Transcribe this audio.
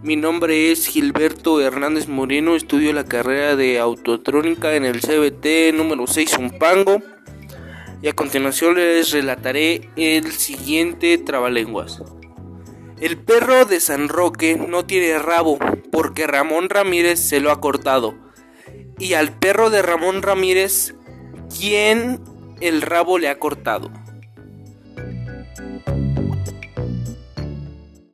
Mi nombre es Gilberto Hernández Moreno, estudio la carrera de autotrónica en el CBT número 6 Zumpango. Y a continuación les relataré el siguiente trabalenguas. El perro de San Roque no tiene rabo porque Ramón Ramírez se lo ha cortado. Y al perro de Ramón Ramírez, ¿quién el rabo le ha cortado?